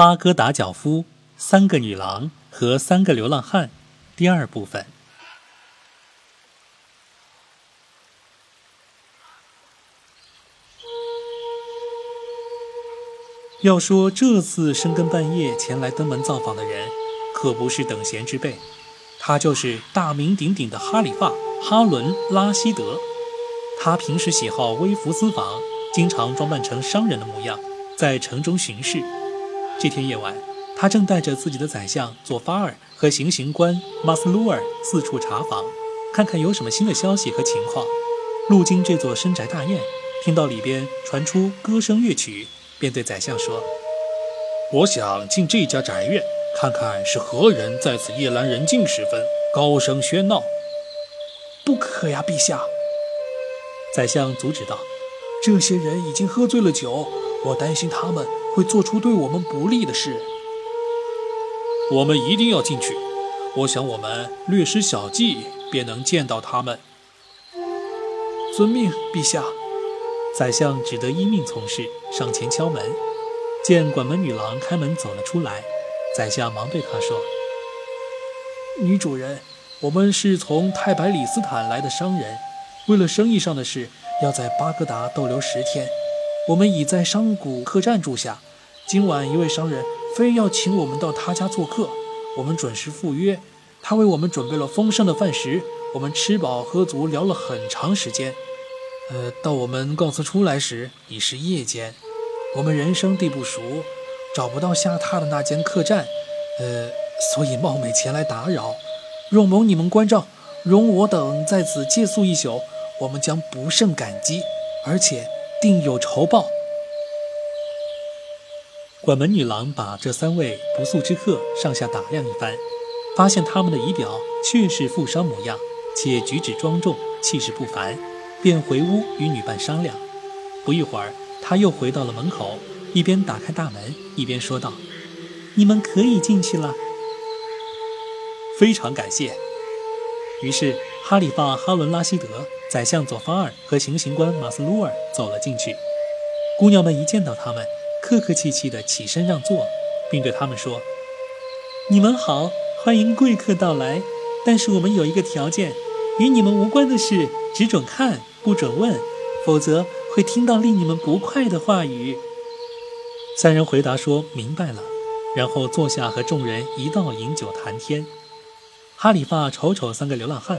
巴格达脚夫、三个女郎和三个流浪汉，第二部分。要说这次深更半夜前来登门造访的人，可不是等闲之辈，他就是大名鼎鼎的哈里发·哈伦·拉希德。他平时喜好微服私访，经常装扮成商人的模样，在城中巡视。这天夜晚，他正带着自己的宰相佐法尔和行刑官马斯鲁尔四处查访，看看有什么新的消息和情况。路经这座深宅大院，听到里边传出歌声乐曲。便对宰相说：“我想进这家宅院，看看是何人在此夜阑人静时分高声喧闹。”“不可呀，陛下！”宰相阻止道，“这些人已经喝醉了酒，我担心他们会做出对我们不利的事。”“我们一定要进去。我想我们略施小计，便能见到他们。”“遵命，陛下。”宰相只得依命从事，上前敲门，见管门女郎开门走了出来，宰相忙对她说：“女主人，我们是从太白里斯坦来的商人，为了生意上的事，要在巴格达逗留十天。我们已在商贾客栈住下，今晚一位商人非要请我们到他家做客，我们准时赴约。他为我们准备了丰盛的饭食，我们吃饱喝足，聊了很长时间。”呃，到我们告辞出来时已是夜间，我们人生地不熟，找不到下榻的那间客栈，呃，所以冒昧前来打扰，若蒙你们关照，容我等在此借宿一宿，我们将不胜感激，而且定有酬报。管门女郎把这三位不速之客上下打量一番，发现他们的仪表确是富商模样，且举止庄重，气势不凡。便回屋与女伴商量。不一会儿，他又回到了门口，一边打开大门，一边说道：“你们可以进去了。”非常感谢。于是，哈里发·哈伦·拉希德、宰相佐法尔和行刑官马斯鲁尔走了进去。姑娘们一见到他们，客客气气地起身让座，并对他们说：“你们好，欢迎贵客到来。但是我们有一个条件，与你们无关的事，只准看。”不准问，否则会听到令你们不快的话语。三人回答说：“明白了。”然后坐下和众人一道饮酒谈天。哈里发瞅瞅三个流浪汉，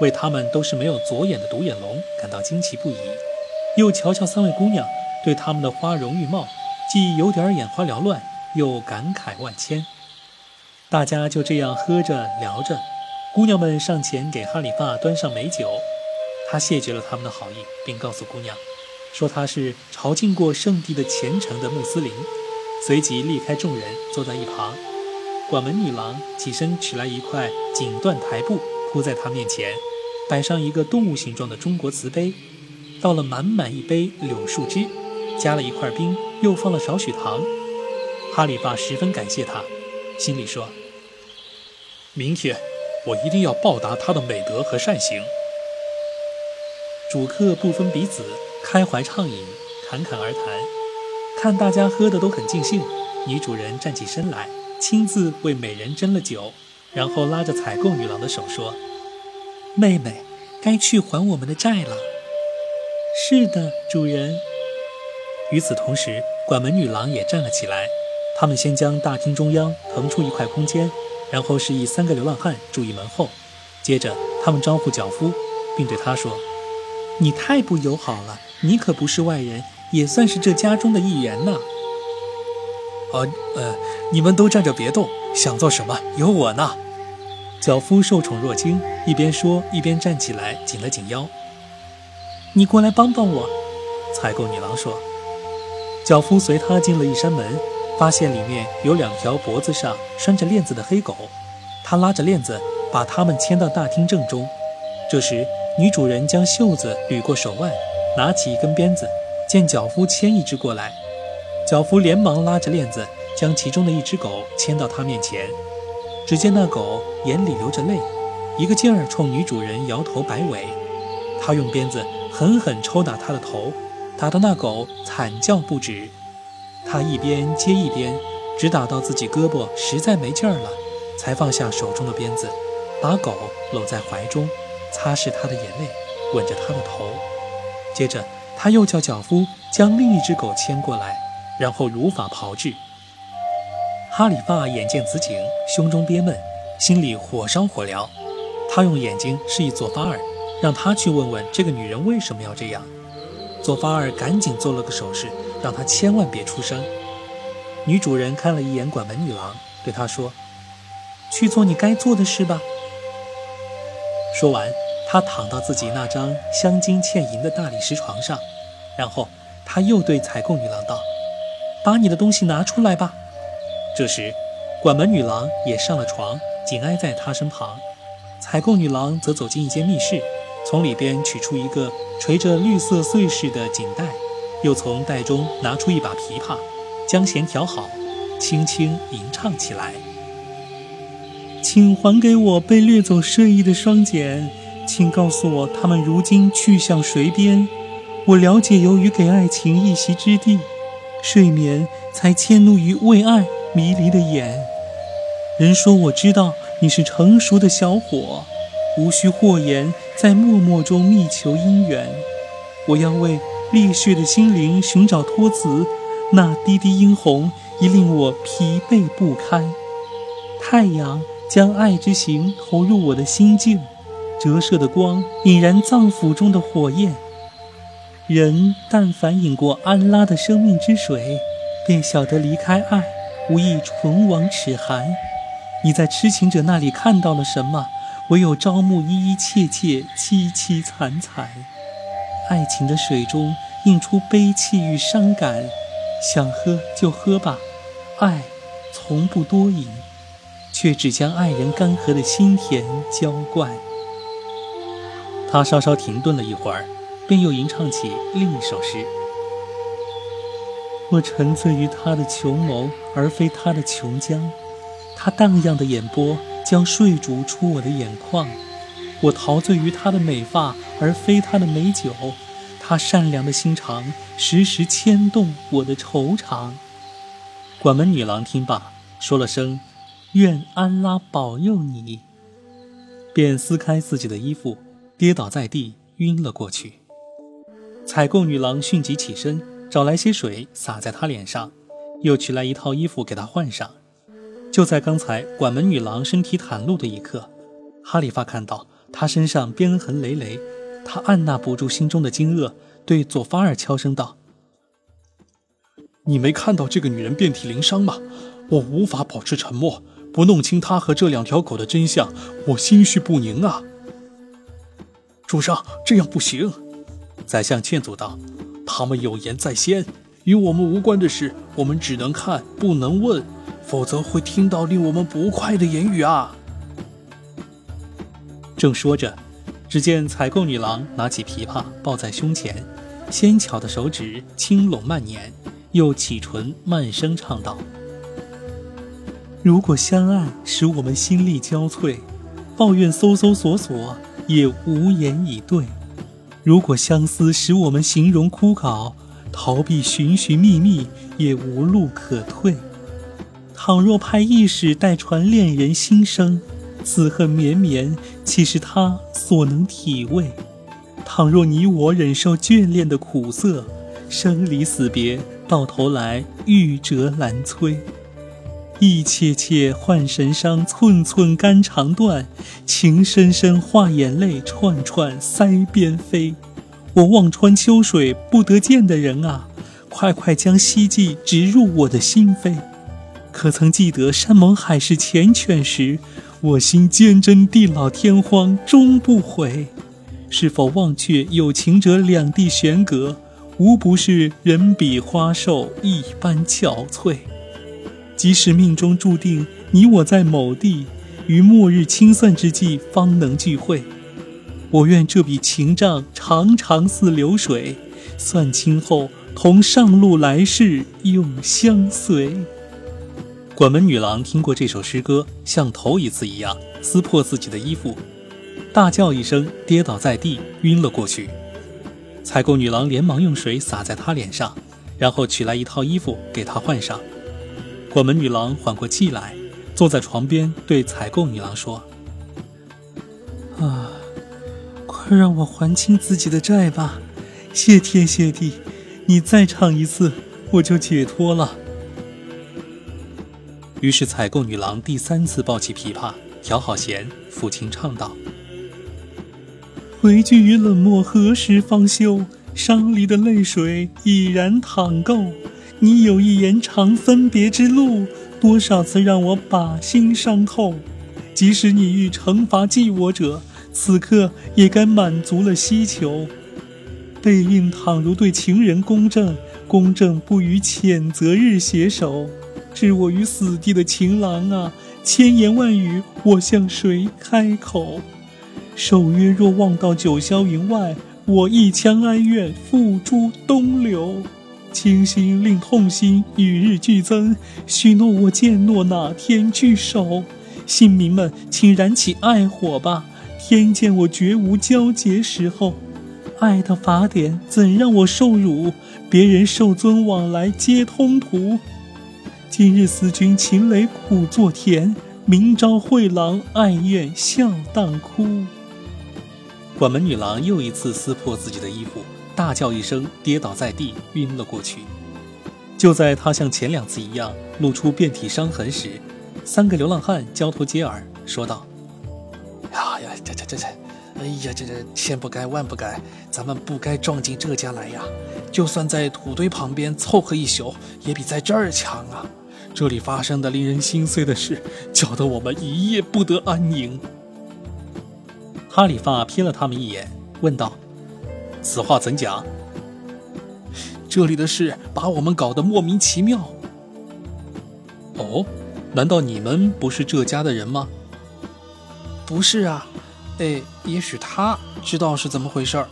为他们都是没有左眼的独眼龙感到惊奇不已；又瞧瞧三位姑娘，对他们的花容玉貌，既有点眼花缭乱，又感慨万千。大家就这样喝着聊着，姑娘们上前给哈里发端上美酒。他谢绝了他们的好意，并告诉姑娘，说他是朝觐过圣地的虔诚的穆斯林。随即离开众人，坐在一旁。管门女郎起身取来一块锦缎台布，铺在他面前，摆上一个动物形状的中国瓷杯，倒了满满一杯柳树汁，加了一块冰，又放了少许糖。哈里爸十分感谢他，心里说：明天我一定要报答他的美德和善行。主客不分彼此，开怀畅饮，侃侃而谈。看大家喝的都很尽兴，女主人站起身来，亲自为美人斟了酒，然后拉着采购女郎的手说：“妹妹，该去还我们的债了。”“是的，主人。”与此同时，管门女郎也站了起来。他们先将大厅中央腾出一块空间，然后示意三个流浪汉注意门后。接着，他们招呼脚夫，并对他说。你太不友好了！你可不是外人，也算是这家中的一员呢。呃呃，你们都站着别动，想做什么有我呢。脚夫受宠若惊，一边说一边站起来，紧了紧腰。你过来帮帮我，采购女郎说。脚夫随他进了一扇门，发现里面有两条脖子上拴着链子的黑狗，他拉着链子把它们牵到大厅正中。这时。女主人将袖子捋过手腕，拿起一根鞭子，见脚夫牵一只过来，脚夫连忙拉着链子，将其中的一只狗牵到他面前。只见那狗眼里流着泪，一个劲儿冲女主人摇头摆尾。他用鞭子狠狠抽打它的头，打得那狗惨叫不止。他一边接一边，直打到自己胳膊实在没劲儿了，才放下手中的鞭子，把狗搂在怀中，擦拭它的眼泪，吻着它的头。接着，他又叫脚夫将另一只狗牵过来，然后如法炮制。哈里发眼见此景，胸中憋闷，心里火烧火燎。他用眼睛示意佐巴尔，让他去问问这个女人为什么要这样。左方尔赶紧做了个手势，让他千万别出声。女主人看了一眼管门女郎，对她说：“去做你该做的事吧。”说完，她躺到自己那张镶金嵌银的大理石床上，然后她又对采购女郎道：“把你的东西拿出来吧。”这时，管门女郎也上了床，紧挨在她身旁。采购女郎则走进一间密室，从里边取出一个垂着绿色碎饰的锦带，又从袋中拿出一把琵琶。将弦调好，轻轻吟唱起来。请还给我被掠走睡意的双锏，请告诉我他们如今去向谁边。我了解，由于给爱情一席之地，睡眠才迁怒于为爱迷离的眼。人说我知道你是成熟的小伙，无需祸言，在默默中觅求姻缘。我要为烈血的心灵寻找托词。那滴滴殷红已令我疲惫不堪。太阳将爱之行投入我的心境，折射的光引燃脏腑中的火焰。人但凡饮过安拉的生命之水，便晓得离开爱，无异唇亡齿寒。你在痴情者那里看到了什么？唯有朝暮依依切切，凄凄惨惨。爱情的水中映出悲戚与伤感。想喝就喝吧，爱从不多饮，却只将爱人干涸的心田浇灌。他稍稍停顿了一会儿，便又吟唱起另一首诗：我沉醉于他的琼眸，而非他的琼浆；他荡漾的眼波将睡逐出我的眼眶。我陶醉于她的美发，而非她的美酒。她善良的心肠时时牵动我的惆怅。管门女郎听罢，说了声“愿安拉保佑你”，便撕开自己的衣服，跌倒在地，晕了过去。采购女郎迅即起身，找来些水洒在她脸上，又取来一套衣服给她换上。就在刚才，管门女郎身体袒露的一刻，哈里发看到她身上鞭痕累累。他按捺不住心中的惊愕，对佐法尔悄声道：“你没看到这个女人遍体鳞伤吗？我无法保持沉默，不弄清她和这两条狗的真相，我心绪不宁啊！”主上，这样不行。宰相劝阻道：“他们有言在先，与我们无关的事，我们只能看，不能问，否则会听到令我们不快的言语啊！”正说着。只见采购女郎拿起琵琶抱在胸前，纤巧的手指轻拢慢捻，又启唇慢声唱道：“如果相爱使我们心力交瘁，抱怨搜搜索索也无言以对；如果相思使我们形容枯槁，逃避寻寻觅觅也无路可退；倘若派一使代传恋人心声。”此恨绵绵，岂是他所能体味？倘若你我忍受眷恋的苦涩，生离死别，到头来玉折难摧。意切切换神伤，寸寸肝肠断。情深深化眼泪，串串腮边飞。我望穿秋水不得见的人啊，快快将希冀植入我的心扉。可曾记得山盟海誓缱绻时？我心坚贞，地老天荒终不悔。是否忘却有情者两地悬隔，无不是人比花瘦一般憔悴。即使命中注定你我在某地，于末日清算之际方能聚会，我愿这笔情账长长似流水，算清后同上路来世永相随。管门女郎听过这首诗歌，像头一次一样撕破自己的衣服，大叫一声，跌倒在地，晕了过去。采购女郎连忙用水洒在她脸上，然后取来一套衣服给她换上。管门女郎缓过气来，坐在床边对采购女郎说：“啊，快让我还清自己的债吧！谢天谢地，你再唱一次，我就解脱了。”于是采购女郎第三次抱起琵琶，调好弦，抚琴唱道：“回拒与冷漠何时方休？伤离的泪水已然淌够。”你有一言长分别之路，多少次让我把心伤透。即使你欲惩罚记我者，此刻也该满足了希求。背运倘如对情人公正，公正不与谴责日携手，置我于死地的情郎啊，千言万语我向谁开口？守约若望到九霄云外，我一腔哀怨付诸东流。清心令痛心与日俱增，许诺我见诺哪天聚首？姓民们，请燃起爱火吧！天见我绝无交结时候，爱的法典怎让我受辱？别人受尊往来皆通途。今日思君情泪苦作甜，明朝会郎爱怨笑当哭。管门女郎又一次撕破自己的衣服。大叫一声，跌倒在地，晕了过去。就在她像前两次一样露出遍体伤痕时，三个流浪汉交头接耳，说道：“呀呀，这这这这，哎呀，这这千不该万不该，咱们不该撞进这家来呀！就算在土堆旁边凑合一宿，也比在这儿强啊！这里发生的令人心碎的事，搅得我们一夜不得安宁。”哈里发瞥了他们一眼，问道。此话怎讲？这里的事把我们搞得莫名其妙。哦，难道你们不是这家的人吗？不是啊，哎，也许他知道是怎么回事儿。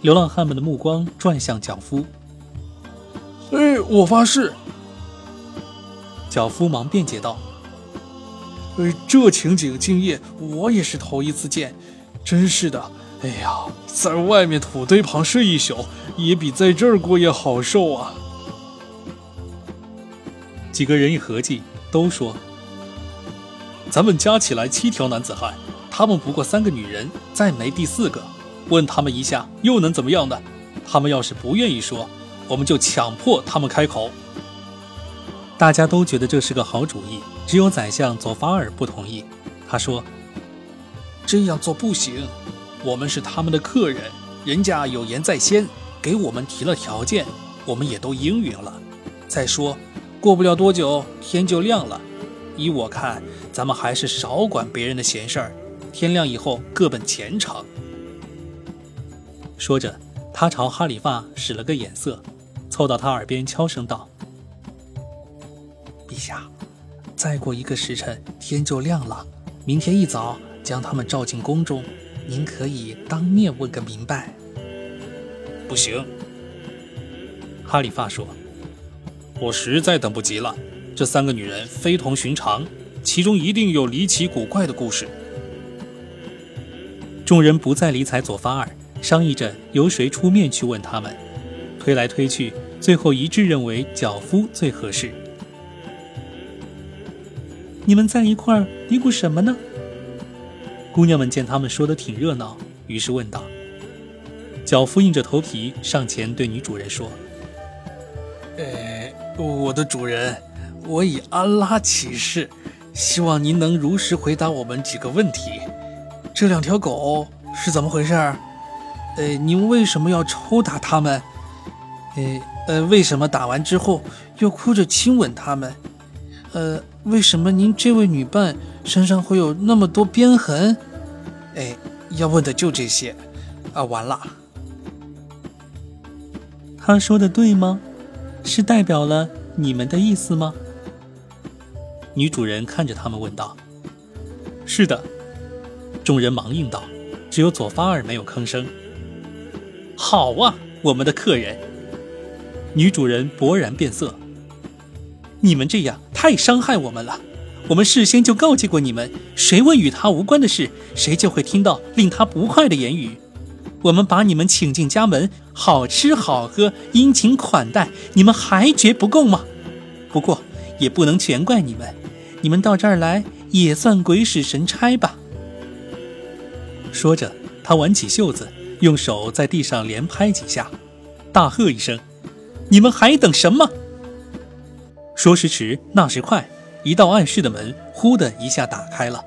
流浪汉们的目光转向脚夫。哎，我发誓。脚夫忙辩解道：“呃，这情景敬业，我也是头一次见，真是的。”哎呀，在外面土堆旁睡一宿，也比在这儿过夜好受啊！几个人一合计，都说：“咱们加起来七条男子汉，他们不过三个女人，再没第四个。问他们一下，又能怎么样呢？他们要是不愿意说，我们就强迫他们开口。”大家都觉得这是个好主意，只有宰相佐法尔不同意。他说：“这样做不行。”我们是他们的客人，人家有言在先，给我们提了条件，我们也都应允了。再说，过不了多久天就亮了，依我看，咱们还是少管别人的闲事儿，天亮以后各奔前程。说着，他朝哈里发使了个眼色，凑到他耳边悄声道：“下，再过一个时辰天就亮了，明天一早将他们召进宫中。”您可以当面问个明白。不行，哈里发说：“我实在等不及了。这三个女人非同寻常，其中一定有离奇古怪的故事。”众人不再理睬佐法尔，商议着由谁出面去问他们。推来推去，最后一致认为脚夫最合适。你们在一块儿嘀咕什么呢？姑娘们见他们说的挺热闹，于是问道：“脚夫硬着头皮上前对女主人说：‘哎，我的主人，我以安拉起誓，希望您能如实回答我们几个问题。这两条狗是怎么回事？呃，您为什么要抽打它们？呃呃，为什么打完之后又哭着亲吻它们？呃，为什么您这位女伴？’”身上会有那么多鞭痕，哎，要问的就这些，啊，完了。他说的对吗？是代表了你们的意思吗？女主人看着他们问道。是的，众人忙应道，只有左发尔没有吭声。好啊，我们的客人。女主人勃然变色。你们这样太伤害我们了。我们事先就告诫过你们，谁问与他无关的事，谁就会听到令他不快的言语。我们把你们请进家门，好吃好喝，殷勤款待，你们还觉不够吗？不过也不能全怪你们，你们到这儿来也算鬼使神差吧。说着，他挽起袖子，用手在地上连拍几下，大喝一声：“你们还等什么？”说时迟，那时快，一道暗室的门忽的一下打开了，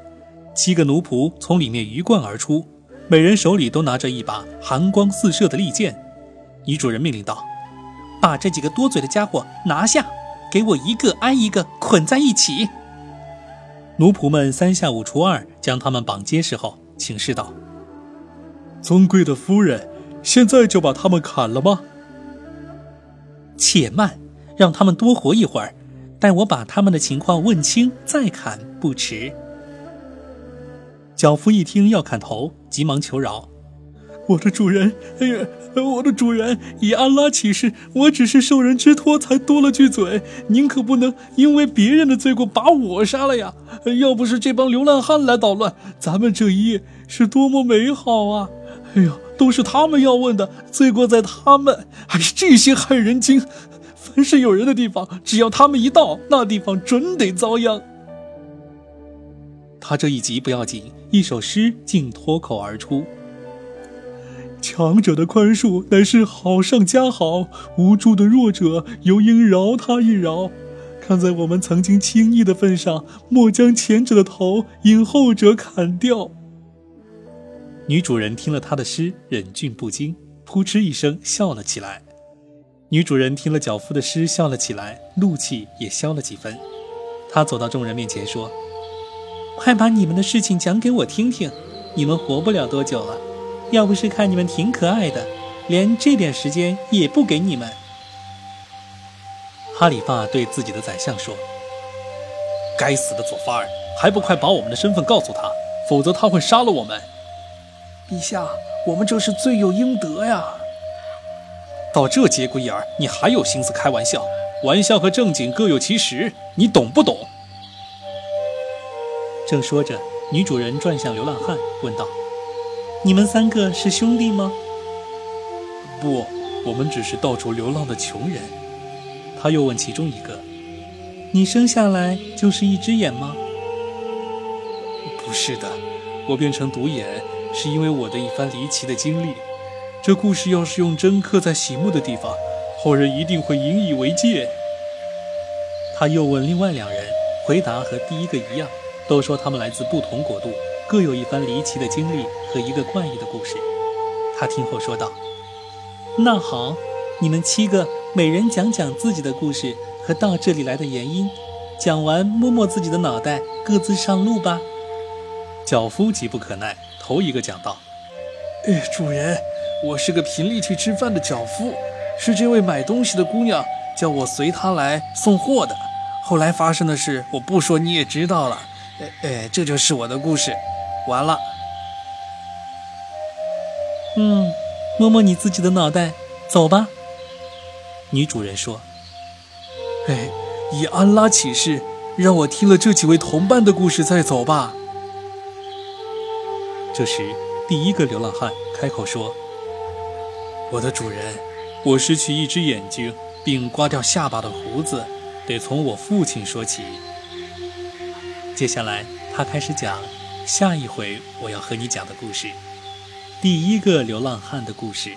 七个奴仆从里面鱼贯而出，每人手里都拿着一把寒光四射的利剑。女主人命令道：“把这几个多嘴的家伙拿下，给我一个挨一个捆在一起。”奴仆们三下五除二将他们绑结实后，请示道：“尊贵的夫人，现在就把他们砍了吗？”且慢，让他们多活一会儿，待我把他们的情况问清再砍不迟。脚夫一听要砍头，急忙求饶。我的主人，哎呀，我的主人，以安拉起誓，我只是受人之托，才多了句嘴。您可不能因为别人的罪过把我杀了呀！要不是这帮流浪汉来捣乱，咱们这一夜是多么美好啊！哎呀，都是他们要问的，罪过在他们。哎，这些害人精，凡是有人的地方，只要他们一到，那地方准得遭殃。他这一急不要紧，一首诗竟脱口而出。强者的宽恕乃是好上加好，无助的弱者尤应饶他一饶。看在我们曾经轻易的份上，莫将前者的头因后者砍掉。女主人听了他的诗，忍俊不禁，扑哧一声笑了起来。女主人听了脚夫的诗，笑了起来，怒气也消了几分。她走到众人面前说：“快把你们的事情讲给我听听，你们活不了多久了。”要不是看你们挺可爱的，连这点时间也不给你们。哈里发对自己的宰相说：“该死的佐法尔，还不快把我们的身份告诉他，否则他会杀了我们。”陛下，我们这是罪有应得呀！到这节骨眼儿，你还有心思开玩笑？玩笑和正经各有其时，你懂不懂？正说着，女主人转向流浪汉，问道。你们三个是兄弟吗？不，我们只是到处流浪的穷人。他又问其中一个：“你生下来就是一只眼吗？”不是的，我变成独眼是因为我的一番离奇的经历。这故事要是用针刻在醒目的地方，后人一定会引以为戒。他又问另外两人，回答和第一个一样，都说他们来自不同国度。各有一番离奇的经历和一个怪异的故事。他听后说道：“那好，你们七个每人讲讲自己的故事和到这里来的原因。讲完，摸摸自己的脑袋，各自上路吧。”脚夫急不可耐，头一个讲道：“哎，主人，我是个凭力气吃饭的脚夫，是这位买东西的姑娘叫我随她来送货的。后来发生的事，我不说你也知道了。哎哎，这就是我的故事。”完了，嗯，摸摸你自己的脑袋，走吧。女主人说：“哎，以安拉起誓，让我听了这几位同伴的故事再走吧。”这时，第一个流浪汉开口说：“我的主人，我失去一只眼睛，并刮掉下巴的胡子，得从我父亲说起。”接下来，他开始讲。下一回我要和你讲的故事，第一个流浪汉的故事。